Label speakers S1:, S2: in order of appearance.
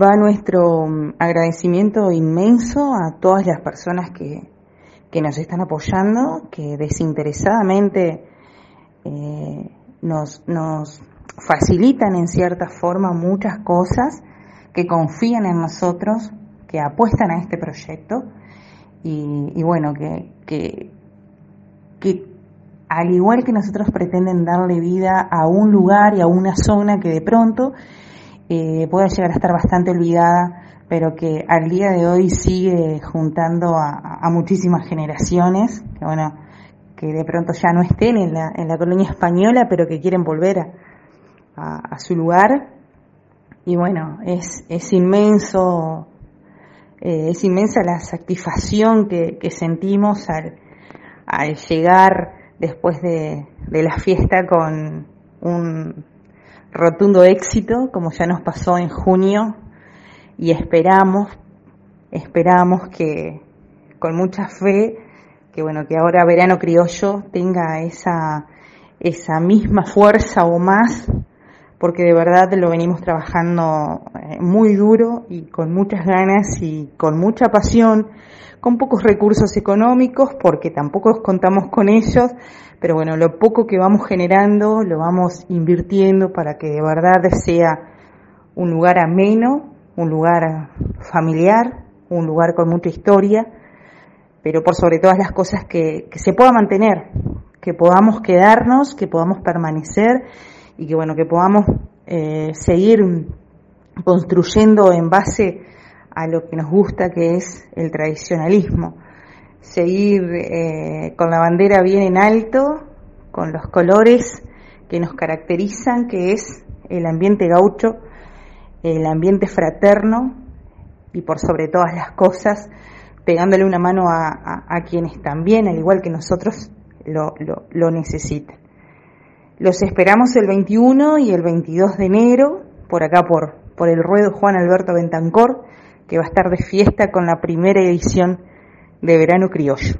S1: va nuestro mm, agradecimiento inmenso a todas las personas que, que nos están apoyando, que desinteresadamente eh, nos, nos facilitan en cierta forma muchas cosas, que confían en nosotros, que apuestan a este proyecto. Y, bueno, que, que, que al igual que nosotros pretenden darle vida a un lugar y a una zona que de pronto eh, pueda llegar a estar bastante olvidada, pero que al día de hoy sigue juntando a, muchísimas generaciones, que bueno, que de pronto ya no estén en la, en la colonia española, pero que quieren volver a, su lugar. Y bueno, es, es inmenso, eh, es inmensa la satisfacción que, que sentimos al, al llegar después de, de la fiesta con un rotundo éxito, como ya nos pasó en junio, y esperamos, esperamos que con mucha fe, que bueno, que ahora Verano Criollo tenga esa, esa misma fuerza o más, porque de verdad lo venimos trabajando eh, muy duro y con muchas ganas y con mucha pasión, con pocos recursos económicos, porque tampoco contamos con ellos, pero bueno, lo poco que vamos generando lo vamos invirtiendo para que de verdad sea un lugar ameno, un lugar familiar, un lugar con mucha historia, pero por sobre todas las cosas que, se pueda mantener, que podamos quedarnos, que podamos permanecer y que bueno, que podamos eh, seguir construyendo en base a lo que nos gusta, que es el tradicionalismo seguir eh, con la bandera bien en alto, con los colores que nos caracterizan, que es el ambiente gaucho, el ambiente fraterno y por sobre todas las cosas, pegándole una mano a, quienes también, al igual que nosotros, lo, lo, necesitan. Los esperamos el 21 y el 22 de enero, por acá por, por el ruedo Juan Alberto Bentancor, que va a estar de fiesta con la primera edición de verano criollo.